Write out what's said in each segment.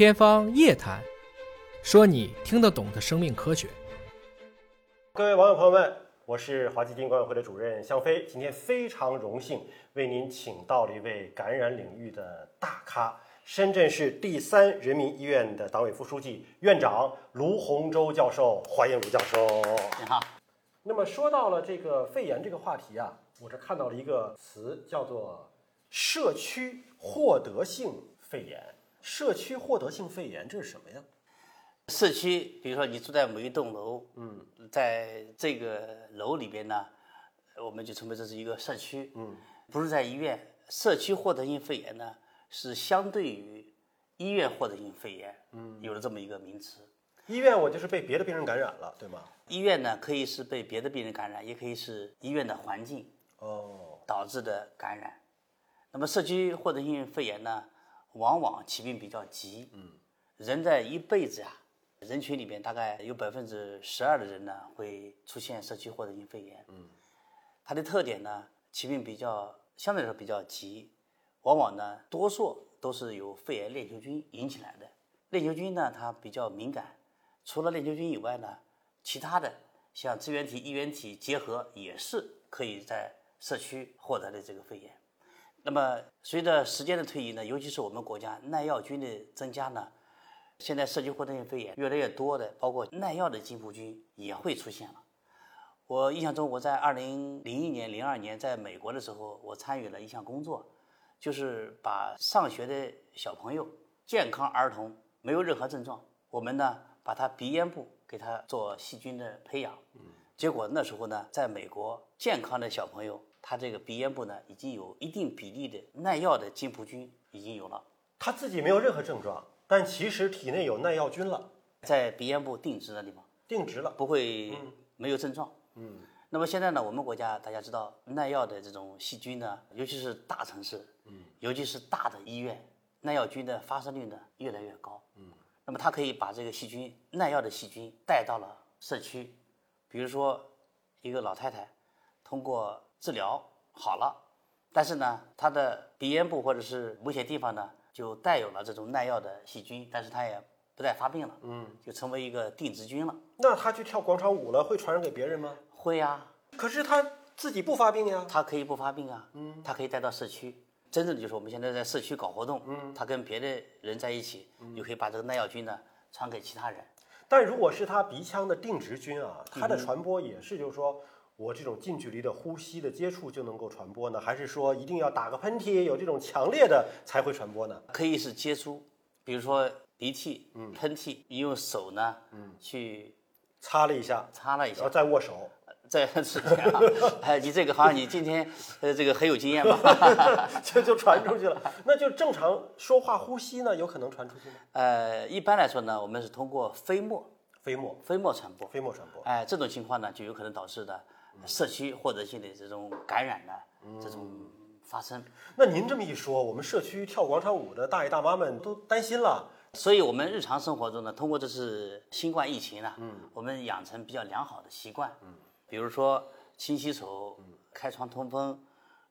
天方夜谭，说你听得懂的生命科学。各位网友朋友们，我是华基金管委会的主任向飞。今天非常荣幸为您请到了一位感染领域的大咖——深圳市第三人民医院的党委副书记、院长卢洪洲教授。欢迎卢教授。你好。那么说到了这个肺炎这个话题啊，我这看到了一个词，叫做社区获得性肺炎。社区获得性肺炎这是什么呀？社区，比如说你住在某一栋楼，嗯，在这个楼里边呢，我们就称为这是一个社区，嗯，不是在医院。社区获得性肺炎呢，是相对于医院获得性肺炎，嗯，有了这么一个名词。医院我就是被别的病人感染了，对吗？医院呢，可以是被别的病人感染，也可以是医院的环境哦导致的感染。那么社区获得性肺炎呢？往往起病比较急，嗯，人在一辈子啊，人群里面大概有百分之十二的人呢会出现社区获得性肺炎，嗯，它的特点呢，起病比较相对来说比较急，往往呢多数都是由肺炎链球菌引起来的。链球菌呢它比较敏感，除了链球菌以外呢，其他的像支原体、衣原体结合也是可以在社区获得的这个肺炎。那么，随着时间的推移呢，尤其是我们国家耐药菌的增加呢，现在社区获得性肺炎越来越多的，包括耐药的金葡菌也会出现了。我印象中，我在二零零一年、零二年在美国的时候，我参与了一项工作，就是把上学的小朋友、健康儿童没有任何症状，我们呢把他鼻咽部给他做细菌的培养。结果那时候呢，在美国健康的小朋友。他这个鼻咽部呢，已经有一定比例的耐药的金葡菌已经有了。他自己没有任何症状，但其实体内有耐药菌了，在鼻咽部定植的地方，定植了，不会没有症状。嗯。那么现在呢，我们国家大家知道，耐药的这种细菌呢，尤其是大城市，嗯，尤其是大的医院，耐药菌的发生率呢越来越高。嗯。那么它可以把这个细菌耐药的细菌带到了社区，比如说一个老太太通过。治疗好了，但是呢，她的鼻咽部或者是某些地方呢，就带有了这种耐药的细菌，但是她也不再发病了，嗯，就成为一个定植菌了。那她去跳广场舞了，会传染给别人吗？会呀。可是她自己不发病呀。她可以不发病啊，嗯，他可以带到社区。真正的就是我们现在在社区搞活动，嗯，他跟别的人在一起，就可以把这个耐药菌呢传给其他人。但如果是他鼻腔的定植菌啊，它的传播也是就是说。我这种近距离的呼吸的接触就能够传播呢，还是说一定要打个喷嚏，有这种强烈的才会传播呢？可以是接触，比如说鼻涕、嗯，喷嚏，你用手呢，嗯，去擦了一下，擦了一下，然后再握手，再是这样。哎，你这个好像你今天呃这个很有经验吧？就就传出去了，那就正常说话呼吸呢，有可能传出去吗？呃，一般来说呢，我们是通过飞沫，飞沫，飞沫传播，飞沫传播。哎，这种情况呢，就有可能导致的。社区或者性的这种感染的这种发生，那您这么一说，我们社区跳广场舞的大爷大妈们都担心了。所以，我们日常生活中呢，通过这次新冠疫情呢，嗯，我们养成比较良好的习惯，嗯，比如说勤洗手、开窗通风，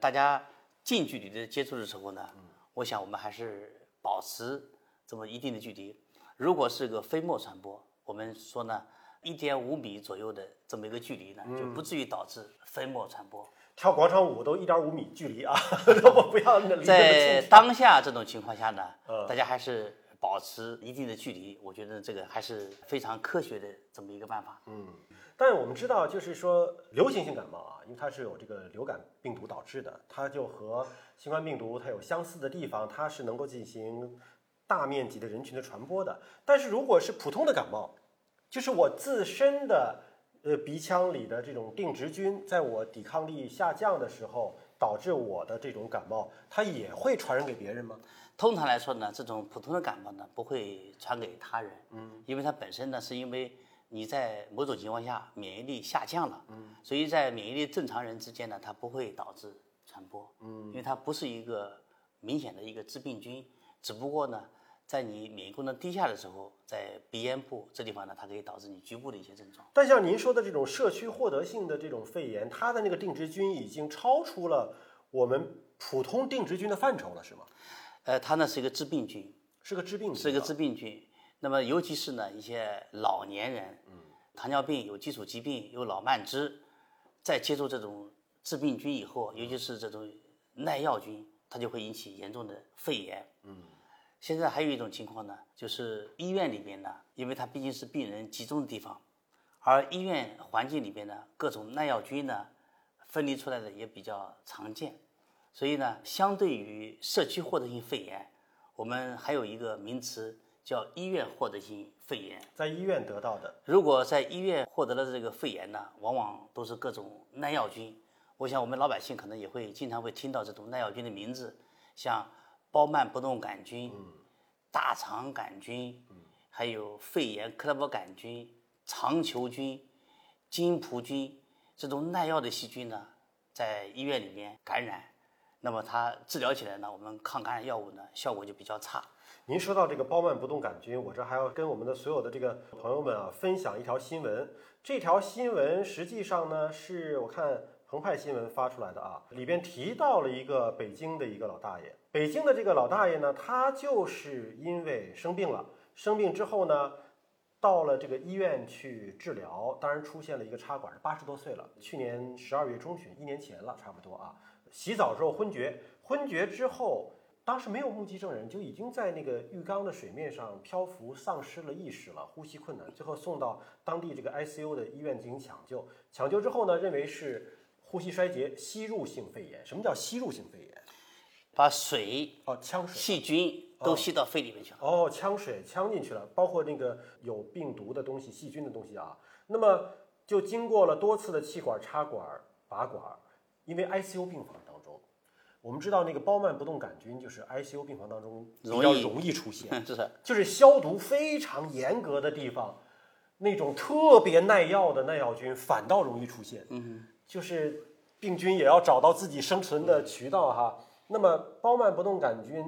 大家近距离的接触的时候呢，我想我们还是保持这么一定的距离。如果是个飞沫传播，我们说呢。一点五米左右的这么一个距离呢，就不至于导致飞沫传播。跳广场舞都一点五米距离啊，我不要在当下这种情况下呢，大家还是保持一定的距离，我觉得这个还是非常科学的这么一个办法。嗯，但是我们知道，就是说流行性感冒啊，因为它是有这个流感病毒导致的，它就和新冠病毒它有相似的地方，它是能够进行大面积的人群的传播的。但是如果是普通的感冒，就是我自身的，呃，鼻腔里的这种定植菌，在我抵抗力下降的时候，导致我的这种感冒，它也会传染给别人吗？通常来说呢，这种普通的感冒呢，不会传给他人，嗯，因为它本身呢，是因为你在某种情况下免疫力下降了，嗯，所以在免疫力正常人之间呢，它不会导致传播，嗯，因为它不是一个明显的一个致病菌，只不过呢。在你免疫功能低下的时候，在鼻咽部这地方呢，它可以导致你局部的一些症状。但像您说的这种社区获得性的这种肺炎，它的那个定植菌已经超出了我们普通定植菌的范畴了，是吗？呃，它呢是一个致病菌，是个致病菌，是一个致病菌。那么尤其是呢一些老年人，嗯，糖尿病有基础疾病有老慢支，在接触这种致病菌以后，尤其是这种耐药菌，它就会引起严重的肺炎。嗯，现在还有一种情况呢，就是医院里边呢，因为它毕竟是病人集中的地方，而医院环境里边呢，各种耐药菌呢，分离出来的也比较常见，所以呢，相对于社区获得性肺炎，我们还有一个名词。叫医院获得性肺炎，在医院得到的。如果在医院获得了这个肺炎呢，往往都是各种耐药菌。我想我们老百姓可能也会经常会听到这种耐药菌的名字，像包曼不动杆菌、大肠杆菌，还有肺炎克勒伯杆菌、肠球菌、金葡菌这种耐药的细菌呢，在医院里面感染，那么它治疗起来呢，我们抗感染药物呢效果就比较差。您说到这个包曼不动杆菌，我这还要跟我们的所有的这个朋友们啊分享一条新闻。这条新闻实际上呢，是我看澎湃新闻发出来的啊，里边提到了一个北京的一个老大爷。北京的这个老大爷呢，他就是因为生病了，生病之后呢，到了这个医院去治疗，当然出现了一个插管，八十多岁了，去年十二月中旬，一年前了，差不多啊。洗澡之后昏厥，昏厥之后。当时没有目击证人，就已经在那个浴缸的水面上漂浮，丧失了意识了，呼吸困难，最后送到当地这个 ICU 的医院进行抢救。抢救之后呢，认为是呼吸衰竭、吸入性肺炎。什么叫吸入性肺炎？把水哦，呛水、细菌都吸到肺里面去了。哦，呛水呛进去了，包括那个有病毒的东西、细菌的东西啊。那么就经过了多次的气管插管、拔管，因为 ICU 病房当中。我们知道那个包曼不动杆菌就是 ICU 病房当中比较容易出现，是就是消毒非常严格的地方，那种特别耐药的耐药菌反倒容易出现。嗯，就是病菌也要找到自己生存的渠道哈。那么包曼不动杆菌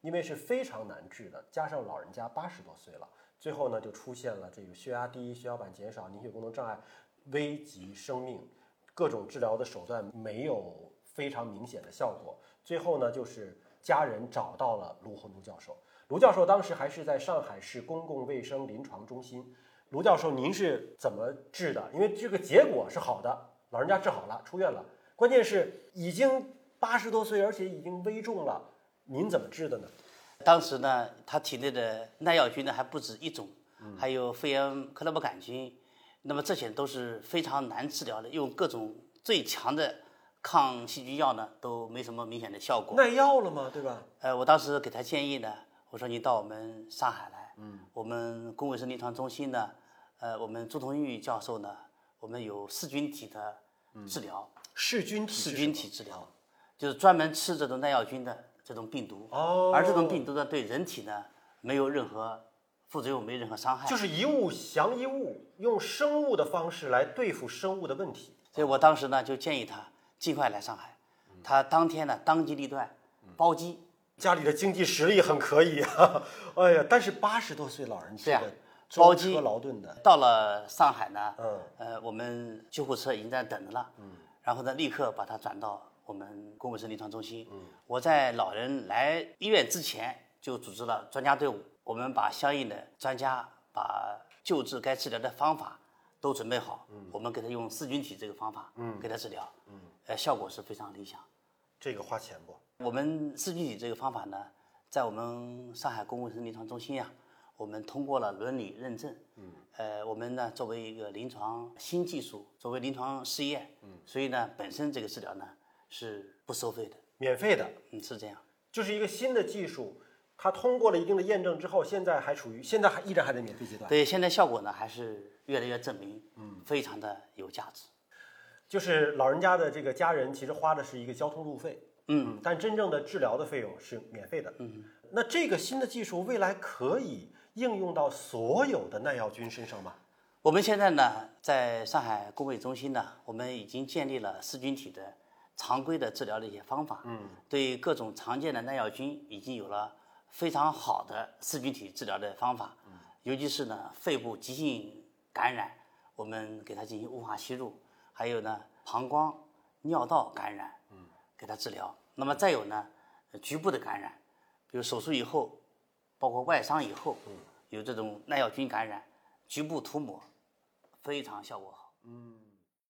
因为是非常难治的，加上老人家八十多岁了，最后呢就出现了这个血压低、血小板减少、凝血功能障碍，危及生命，各种治疗的手段没有。非常明显的效果。最后呢，就是家人找到了卢洪东教授。卢教授当时还是在上海市公共卫生临床中心。卢教授，您是怎么治的？因为这个结果是好的，老人家治好了，出院了。关键是已经八十多岁，而且已经危重了，您怎么治的呢？当时呢，他体内的耐药菌呢还不止一种，还有肺炎克勒伯杆菌。那么这些都是非常难治疗的，用各种最强的。抗细菌药呢都没什么明显的效果，耐药了吗？对吧？呃，我当时给他建议呢，我说你到我们上海来，嗯，我们公卫生临床中心呢，呃，我们朱同玉教授呢，我们有噬菌体的治疗，噬菌体，噬菌体治疗，就是专门吃这种耐药菌的这种病毒，哦，而这种病毒呢，对人体呢没有任何副作用，没任何伤害，就是一物降一物，用生物的方式来对付生物的问题，所以我当时呢就建议他。尽快来上海，他当天呢当机立断，包机。家里的经济实力很可以啊，哎呀，但是八十多岁老人家，舟车劳顿的。到了上海呢，嗯，呃，我们救护车已经在等着了，嗯，然后呢，立刻把他转到我们公共卫生临床中心。嗯，我在老人来医院之前就组织了专家队伍，我们把相应的专家把救治该治疗的方法都准备好，嗯，我们给他用噬菌体这个方法，嗯，给他治疗，嗯。呃，效果是非常理想。这个花钱不？我们噬菌体这个方法呢，在我们上海公共卫生临床中心啊，我们通过了伦理认证。嗯。呃，我们呢作为一个临床新技术，作为临床试验，嗯，所以呢，本身这个治疗呢是不收费的，免费的。嗯，是这样。就是一个新的技术，它通过了一定的验证之后，现在还处于现在还依然还在免费阶段。对，现在效果呢还是越来越证明，嗯，非常的有价值。就是老人家的这个家人，其实花的是一个交通路费，嗯，但真正的治疗的费用是免费的，嗯。那这个新的技术未来可以应用到所有的耐药菌身上吗？我们现在呢，在上海工卫中心呢，我们已经建立了噬菌体的常规的治疗的一些方法，嗯，对各种常见的耐药菌已经有了非常好的噬菌体治疗的方法，嗯，尤其是呢，肺部急性感染，我们给它进行雾化吸入。还有呢，膀胱、尿道感染，嗯给它治疗。那么再有呢，局部的感染，比如手术以后，包括外伤以后，有这种耐药菌感染，局部涂抹，非常效果好。嗯。